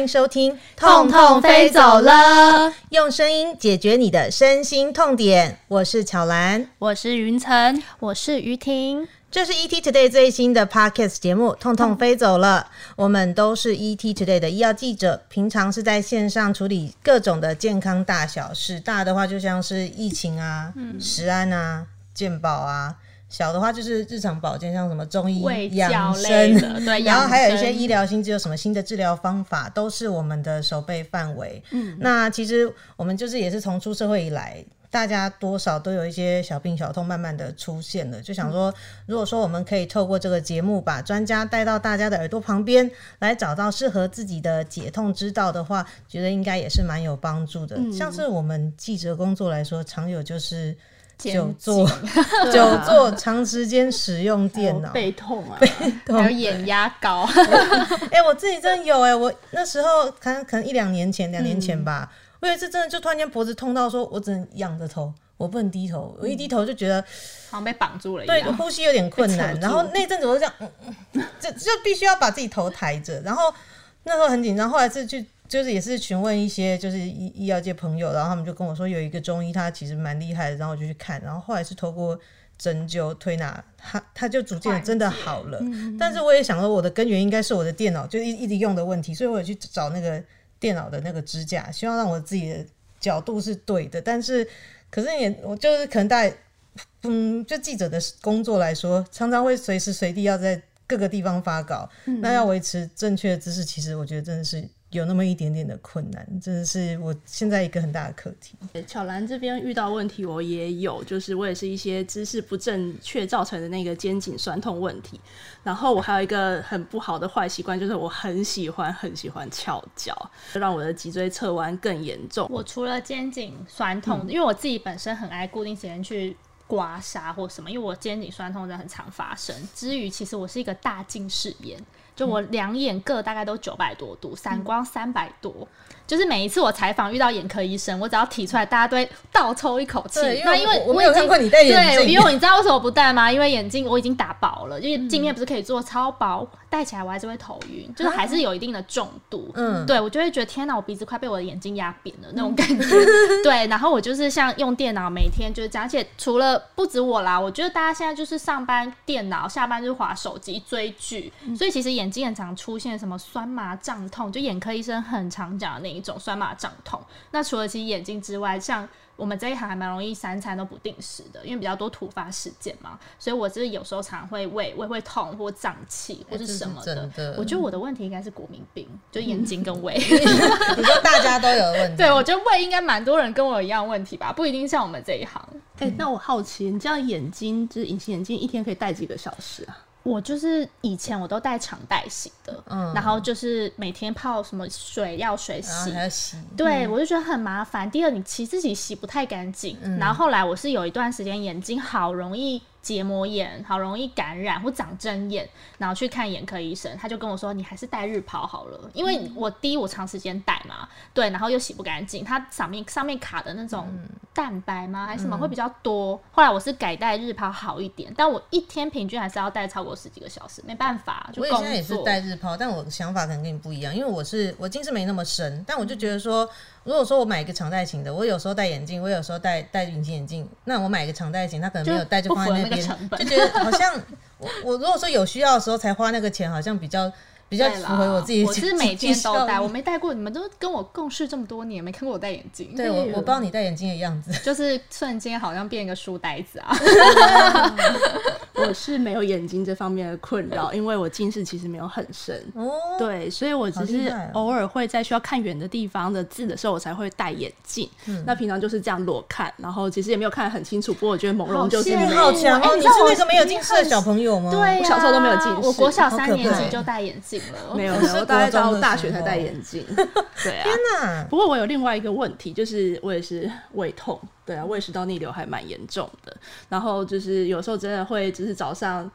迎收听《痛痛飞走了》，用声音解决你的身心痛点。我是巧兰，我是云晨，我是于婷。这是 ET Today 最新的 Podcast 节目《痛痛飞走了》。我们都是 ET Today 的医药记者，平常是在线上处理各种的健康大小事。大的话就像是疫情啊、食安啊、健保啊；小的话就是日常保健，像什么中医养生，对，然后还有一些医疗新知，有什么新的治疗方法，都是我们的手背范围。嗯，那其实我们就是也是从出社会以来。大家多少都有一些小病小痛，慢慢的出现了，就想说，如果说我们可以透过这个节目，把专家带到大家的耳朵旁边，来找到适合自己的解痛之道的话，觉得应该也是蛮有帮助的。像是我们记者工作来说，常有就是久坐、久坐长时间使用电脑，背痛啊，背痛，还有眼压高。哎，我自己真的有哎，我那时候可能可能一两年前，两年前吧。我有一次真的就突然间脖子痛到说，我只能仰着头，我不能低头。我一低头就觉得好像被绑住了一样，对，呼吸有点困难。然后那阵子我就这样，就就必须要把自己头抬着。然后那时候很紧张，后来是去就是也是询问一些就是医医药界朋友，然后他们就跟我说有一个中医他其实蛮厉害的，然后我就去看。然后后来是透过针灸推拿，他他就逐渐真的好了。但是我也想说，我的根源应该是我的电脑就一一直用的问题，所以我也去找那个。电脑的那个支架，希望让我自己的角度是对的，但是可是也我就是可能在嗯，就记者的工作来说，常常会随时随地要在各个地方发稿，那要维持正确的姿势，其实我觉得真的是。有那么一点点的困难，真的是我现在一个很大的课题。巧兰这边遇到问题，我也有，就是我也是一些姿势不正确造成的那个肩颈酸痛问题。然后我还有一个很不好的坏习惯，就是我很喜欢很喜欢翘脚，让我的脊椎侧弯更严重。我除了肩颈酸痛，因为我自己本身很爱固定时间去刮痧或什么，因为我肩颈酸痛真的很常发生。之余，其实我是一个大近视眼。就我两眼各大概都九百多度，散光三百多。就是每一次我采访遇到眼科医生，我只要提出来，大家都会倒抽一口气。那因为我没有看过你戴眼镜，对，因为你知道为什么不戴吗？因为眼镜我已经打薄了，因为镜片不是可以做超薄，戴起来我还是会头晕，就是还是有一定的重度。嗯，对我就会觉得天哪，我鼻子快被我的眼睛压扁了那种感觉。对，然后我就是像用电脑，每天就是讲，而且除了不止我啦，我觉得大家现在就是上班电脑，下班就是划手机追剧，所以其实眼睛很常出现什么酸麻胀痛，就眼科医生很常讲的那一种酸麻胀痛。那除了其实眼睛之外，像我们这一行还蛮容易三餐都不定时的，因为比较多突发事件嘛，所以我是有时候常会胃胃会痛或胀气或是什么的。我觉得我的问题应该是国民病，就眼睛跟胃。你说大家都有问题？对，我觉得胃应该蛮多人跟我一样问题吧，不一定像我们这一行。哎，那我好奇，你这样眼睛就是隐形眼镜，一天可以戴几个小时啊？我就是以前我都戴常戴洗的，嗯，然后就是每天泡什么水药水洗，洗，对我就觉得很麻烦。第二，你其实自己洗不太干净。然后后来我是有一段时间眼睛好容易。结膜炎好容易感染或长针眼，然后去看眼科医生，他就跟我说：“你还是戴日抛好了，因为我第一我长时间戴嘛，对，然后又洗不干净，它上面上面卡的那种蛋白吗还是什么会比较多。后来我是改戴日抛好一点，但我一天平均还是要戴超过十几个小时，没办法。我现在也是戴日抛，但我的想法可能跟你不一样，因为我是我近视没那么深，但我就觉得说。如果说我买一个常戴型的，我有时候戴眼镜，我有时候戴戴隐形眼镜，那我买一个常戴型，他可能没有戴就放在那边，就觉得好像我我如果说有需要的时候才花那个钱，好像比较。比较符合我自己。我是每天都戴，我没戴过。你们都跟我共事这么多年，没看过我戴眼镜。对，我我不知道你戴眼镜的样子，就是瞬间好像变一个书呆子啊。我是没有眼睛这方面的困扰，因为我近视其实没有很深。哦。对，所以我只是偶尔会在需要看远的地方的字的时候，我才会戴眼镜。嗯。那平常就是这样裸看，然后其实也没有看得很清楚。不过我觉得朦胧就是你好强哦！你是那个没有近视的小朋友吗？对，我小时候都没有近视。我国小三年级就戴眼镜了。没有，我大概到大学才戴眼镜。对啊，天哪！不过我有另外一个问题，就是我也是胃痛。对啊，胃食道逆流还蛮严重的。然后就是有时候真的会，就是早上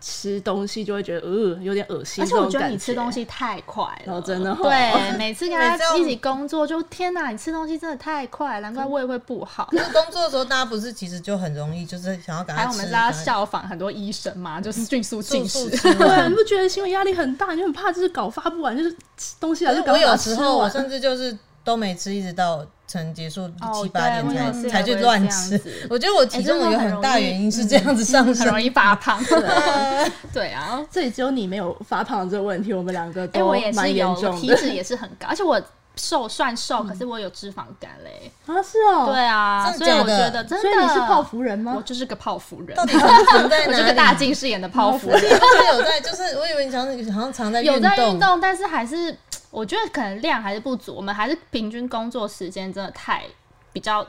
吃东西就会觉得呃有点恶心，而且我觉得你吃东西太快了，真的。对，每次跟他一起工作，就天哪，你吃东西真的太快，难怪胃会不好。工作的时候，大家不是其实就很容易，就是想要赶快吃。我们大家效仿很多医生嘛，就是迅速进食。对，你不觉得新闻压力很大？你很怕就是搞发不完，就是东西还是我有时候我甚至就是都没吃，一直到。成结束七八点才才去乱吃，我觉得我体重有很大原因是这样子上升，很容易发胖。对啊，这里只有你没有发胖这个问题，我们两个都蛮严重的，体脂也是很高，而且我瘦算瘦，可是我有脂肪肝嘞。啊，是哦，对啊，所以我觉得真的，所以你是泡芙人吗？我就是个泡芙人，到底藏在哪？我是个大近视眼的泡芙人。有在，就是我以为你常好像藏在有在运动，但是还是。我觉得可能量还是不足，我们还是平均工作时间真的太比较。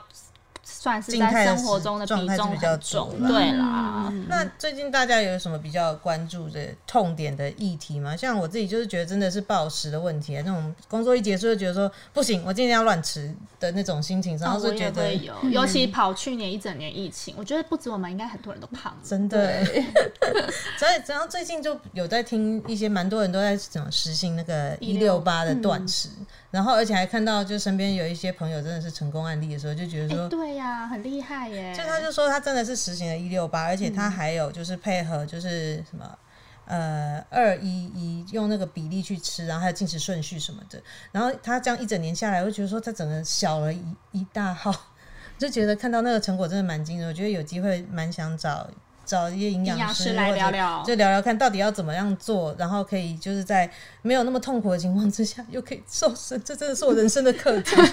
算是在生活中的比重比较重，对啦。那最近大家有什么比较关注的痛点的议题吗？像我自己就是觉得真的是暴食的问题啊，那种工作一结束就觉得说不行，我今天要乱吃的那种心情，然后就觉得有，尤其跑去年一整年疫情，我觉得不止我们，应该很多人都胖了，真的。所以，然后最近就有在听一些蛮多人都在讲实行那个一六八的断食。然后，而且还看到，就身边有一些朋友真的是成功案例的时候，就觉得说，对呀，很厉害耶。就他就说，他真的是实行了一六八，而且他还有就是配合就是什么呃二一一用那个比例去吃，然后还有进食顺序什么的。然后他这样一整年下来，我就觉得说他整个小了一一大号，就觉得看到那个成果真的蛮惊人。我觉得有机会蛮想找。找一些营养师来聊聊，就聊聊看到底要怎么样做，然后可以就是在没有那么痛苦的情况之下，又可以瘦身，这真的是我人生的课题。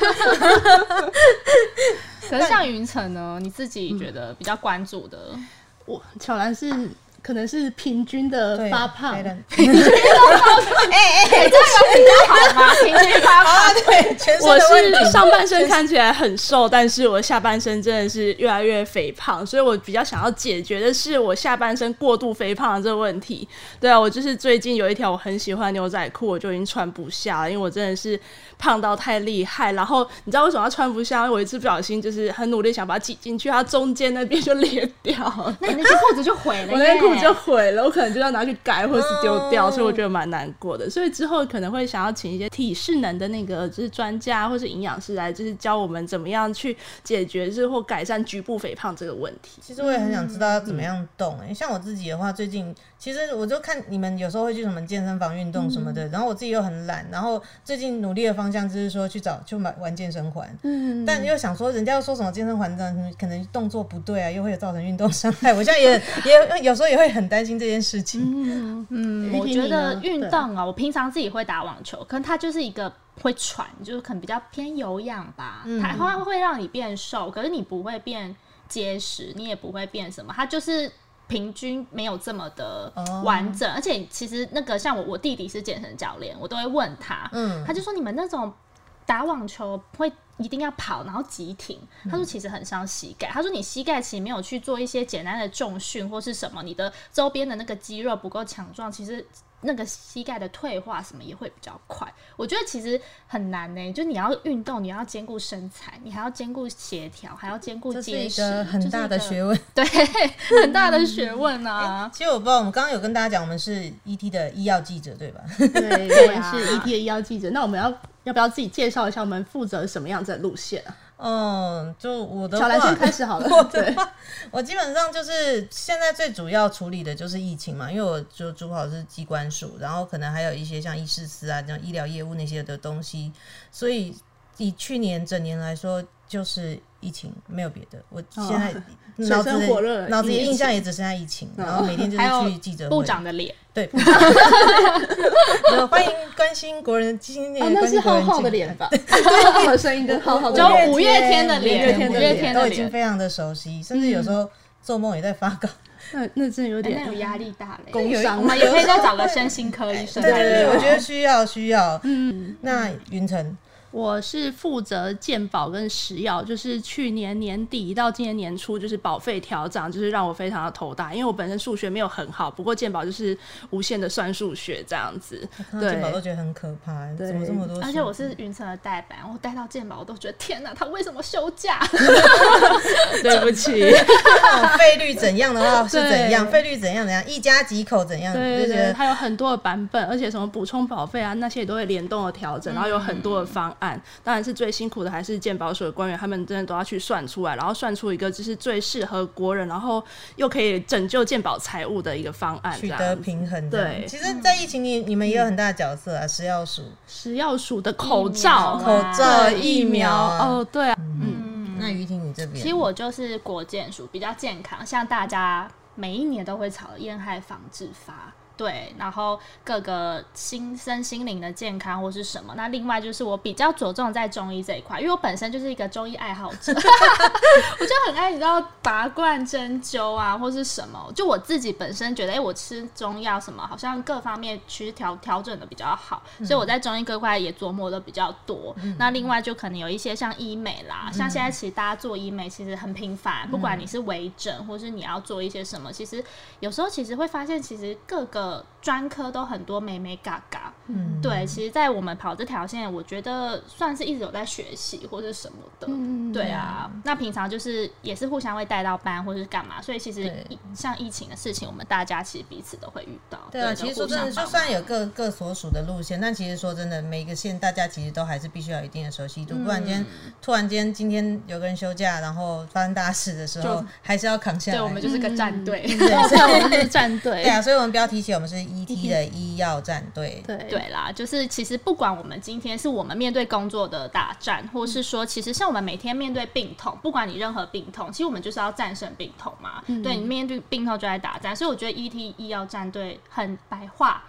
可是像云层呢，你自己觉得比较关注的，我巧兰是。可能是平均的发胖，平均发胖，哎哎，这有比较好吗？平均发胖，对，我是上半身看起来很瘦，但是我下半身真的是越来越肥胖，所以我比较想要解决的是我下半身过度肥胖的这个问题。对啊，我就是最近有一条我很喜欢牛仔裤，我就已经穿不下了，因为我真的是胖到太厉害。然后你知道为什么要穿不下？因为我一次不小心就是很努力想把它挤进去，它中间那边就裂掉，那那件裤子就毁了。我那件裤子就毁了，我可能就要拿去改或者是丢掉，所以我觉得蛮难过的。所以之后可能会想要请一些体适能的那个就是专家或是营养师来，就是教我们怎么样去解决是或改善局部肥胖这个问题。其实我也很想知道要怎么样动诶，像我自己的话，最近其实我就看你们有时候会去什么健身房运动什么的，然后我自己又很懒，然后最近努力的方向就是说去找去买玩健身环，嗯，但又想说人家又说什么健身环呢，可能动作不对啊，又会有造成运动伤害，我现在也 也有时候也会很担。心这件事情。嗯嗯，我觉得运动啊，我平常自己会打网球，可能它就是一个会喘，就是可能比较偏有氧吧。它会会让你变瘦，可是你不会变结实，你也不会变什么。它就是平均没有这么的完整。而且其实那个像我，我弟弟是健身教练，我都会问他，嗯，他就说你们那种打网球会。一定要跑，然后急停。他说其实很伤膝盖。他说你膝盖其实没有去做一些简单的重训或是什么，你的周边的那个肌肉不够强壮，其实那个膝盖的退化什么也会比较快。我觉得其实很难呢，就你要运动，你要兼顾身材，你还要兼顾协调，还要兼顾结实，很大的学问。对，很大的学问啊。其实我不知道，我们刚刚有跟大家讲，我们是 ET 的医药记者，对吧？对，我们是 ET 的医药记者。那我们要。要不要自己介绍一下我们负责什么样子的路线啊？嗯，就我的小兰先开始好了。对，我基本上就是现在最主要处理的就是疫情嘛，因为我就主跑是机关署，然后可能还有一些像医师司啊，像医疗业务那些的东西，所以以去年整年来说，就是疫情没有别的。我现在脑子脑子里印象也只剩下疫情，然后每天就是去记者部长的脸。对，欢迎关心国人今年那是 浩浩的脸吧？浩浩的声音跟浩浩的脸，五月天的脸，五月天都已经非常的熟悉，甚至有时候做梦也在发稿。那那真的有点有压力大嘞，工伤。我们也可以再找个身心科医生。对对对，我觉得需要需要。嗯，那云晨。我是负责健保跟食药，就是去年年底到今年年初，就是保费调涨，就是让我非常的头大，因为我本身数学没有很好，不过健保就是无限的算数学这样子，对，健保都觉得很可怕，怎么这么多？而且我是云层的代班，我带到健保我都觉得天哪，他为什么休假？对 对不起。费率怎样的话是怎样，费率怎样怎样，一家几口怎样，对对对，它有很多的版本，而且什么补充保费啊那些也都会联动的调整，然后有很多的方案。当然是最辛苦的还是鉴保所的官员，他们真的都要去算出来，然后算出一个就是最适合国人，然后又可以拯救鉴保财务的一个方案，取得平衡。对，其实，在疫情里，你们也有很大的角色啊，食药署，食药署的口罩、口罩、疫苗，哦，对啊，嗯，那于婷你这边，其实我就是国健署，比较健康，像大家每一年都会炒烟害防治法。对，然后各个心身心灵的健康或是什么，那另外就是我比较着重在中医这一块，因为我本身就是一个中医爱好者，我就很爱你知道拔罐针灸啊，或是什么，就我自己本身觉得，哎，我吃中药什么，好像各方面其实调调整的比较好，所以我在中医各块也琢磨的比较多。那另外就可能有一些像医美啦，像现在其实大家做医美其实很频繁，不管你是微整或是你要做一些什么，其实有时候其实会发现，其实各个。专科都很多美美嘎嘎，嗯，对，其实，在我们跑这条线，我觉得算是一直有在学习或者什么的，嗯，对啊。那平常就是也是互相会带到班或者是干嘛，所以其实像疫情的事情，我们大家其实彼此都会遇到。对啊，其实说真的，就算有各各所属的路线，但其实说真的，每个线大家其实都还是必须要一定的熟悉度，不然间突然间今天有个人休假，然后发生大事的时候，还是要扛下来。对，我们就是个战队，对，我们是战队。对啊，所以我们标题写我们是。E.T. 的医药战队，对对啦，就是其实不管我们今天是我们面对工作的大战，或是说，其实像我们每天面对病痛，不管你任何病痛，其实我们就是要战胜病痛嘛。对你面对病痛就在打战，所以我觉得 E.T. 医药战队很白话。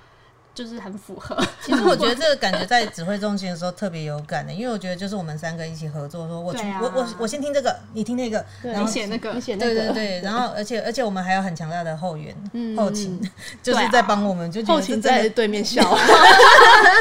就是很符合。其实我觉得这个感觉在 指挥中心的时候特别有感的，因为我觉得就是我们三个一起合作，说我我我我先听这个，你听那个，然后写那个，你写那个，对对对。然后而且而且我们还有很强大的后援后勤，就是在帮我们，就后勤在对面笑，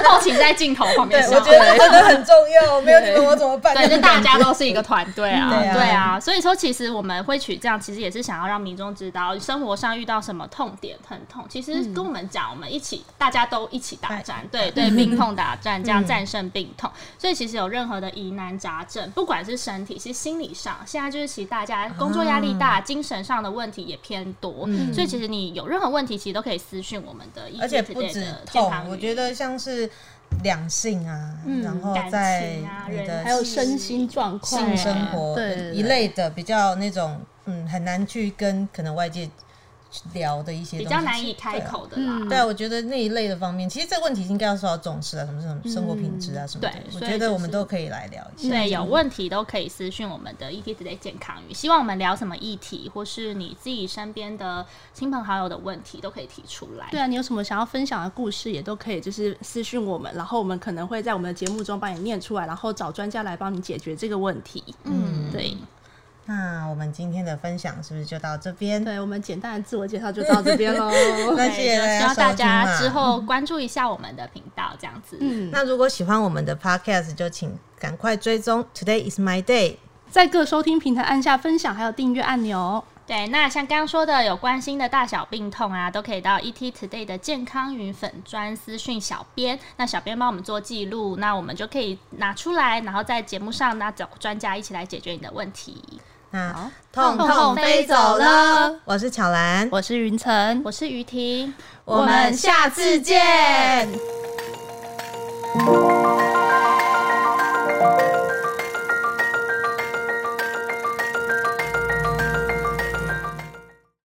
后勤在镜头旁边笑。我觉得真的很重要，没有你们我怎么办？对，就大家都是一个团队啊，对啊。所以说，其实我们会取这样，其实也是想要让民众知道，生活上遇到什么痛点、疼痛，其实跟我们讲，我们一起大家。都一起打战，对 对，病痛打战，这样战胜病痛。所以其实有任何的疑难杂症，不管是身体，是心理上，现在就是其实大家工作压力大，精神上的问题也偏多。所以其实你有任何问题，其实都可以私讯我们的，而且不止痛，我觉得像是两性啊，然后在你的还有身心状况、性生活一类的比较那种，嗯，很难去跟可能外界。聊的一些比较难以开口的啦，对啊，我觉得那一类的方面，其实这个问题应该要受到重视啊，什么什么生活品质啊什么的，我觉得我们都可以来聊一下。对，有问题都可以私讯我们的 ET Today 健康语，希望我们聊什么议题，或是你自己身边的亲朋好友的问题，都可以提出来。对啊，你有什么想要分享的故事，也都可以就是私讯我们，然后我们可能会在我们的节目中帮你念出来，然后找专家来帮你解决这个问题。嗯，对。那我们今天的分享是不是就到这边？对我们简单的自我介绍就到这边喽。那谢希望大家之后关注一下我们的频道，这样子。嗯，那如果喜欢我们的 podcast，就请赶快追踪 Today is my day，在各收听平台按下分享还有订阅按钮。对，那像刚刚说的有关心的大小病痛啊，都可以到 ET Today 的健康云粉专私讯小编，那小编帮我们做记录，那我们就可以拿出来，然后在节目上那找专家一起来解决你的问题。那痛痛飞走了，我是巧兰，我是云晨，我是于婷，我们下次见。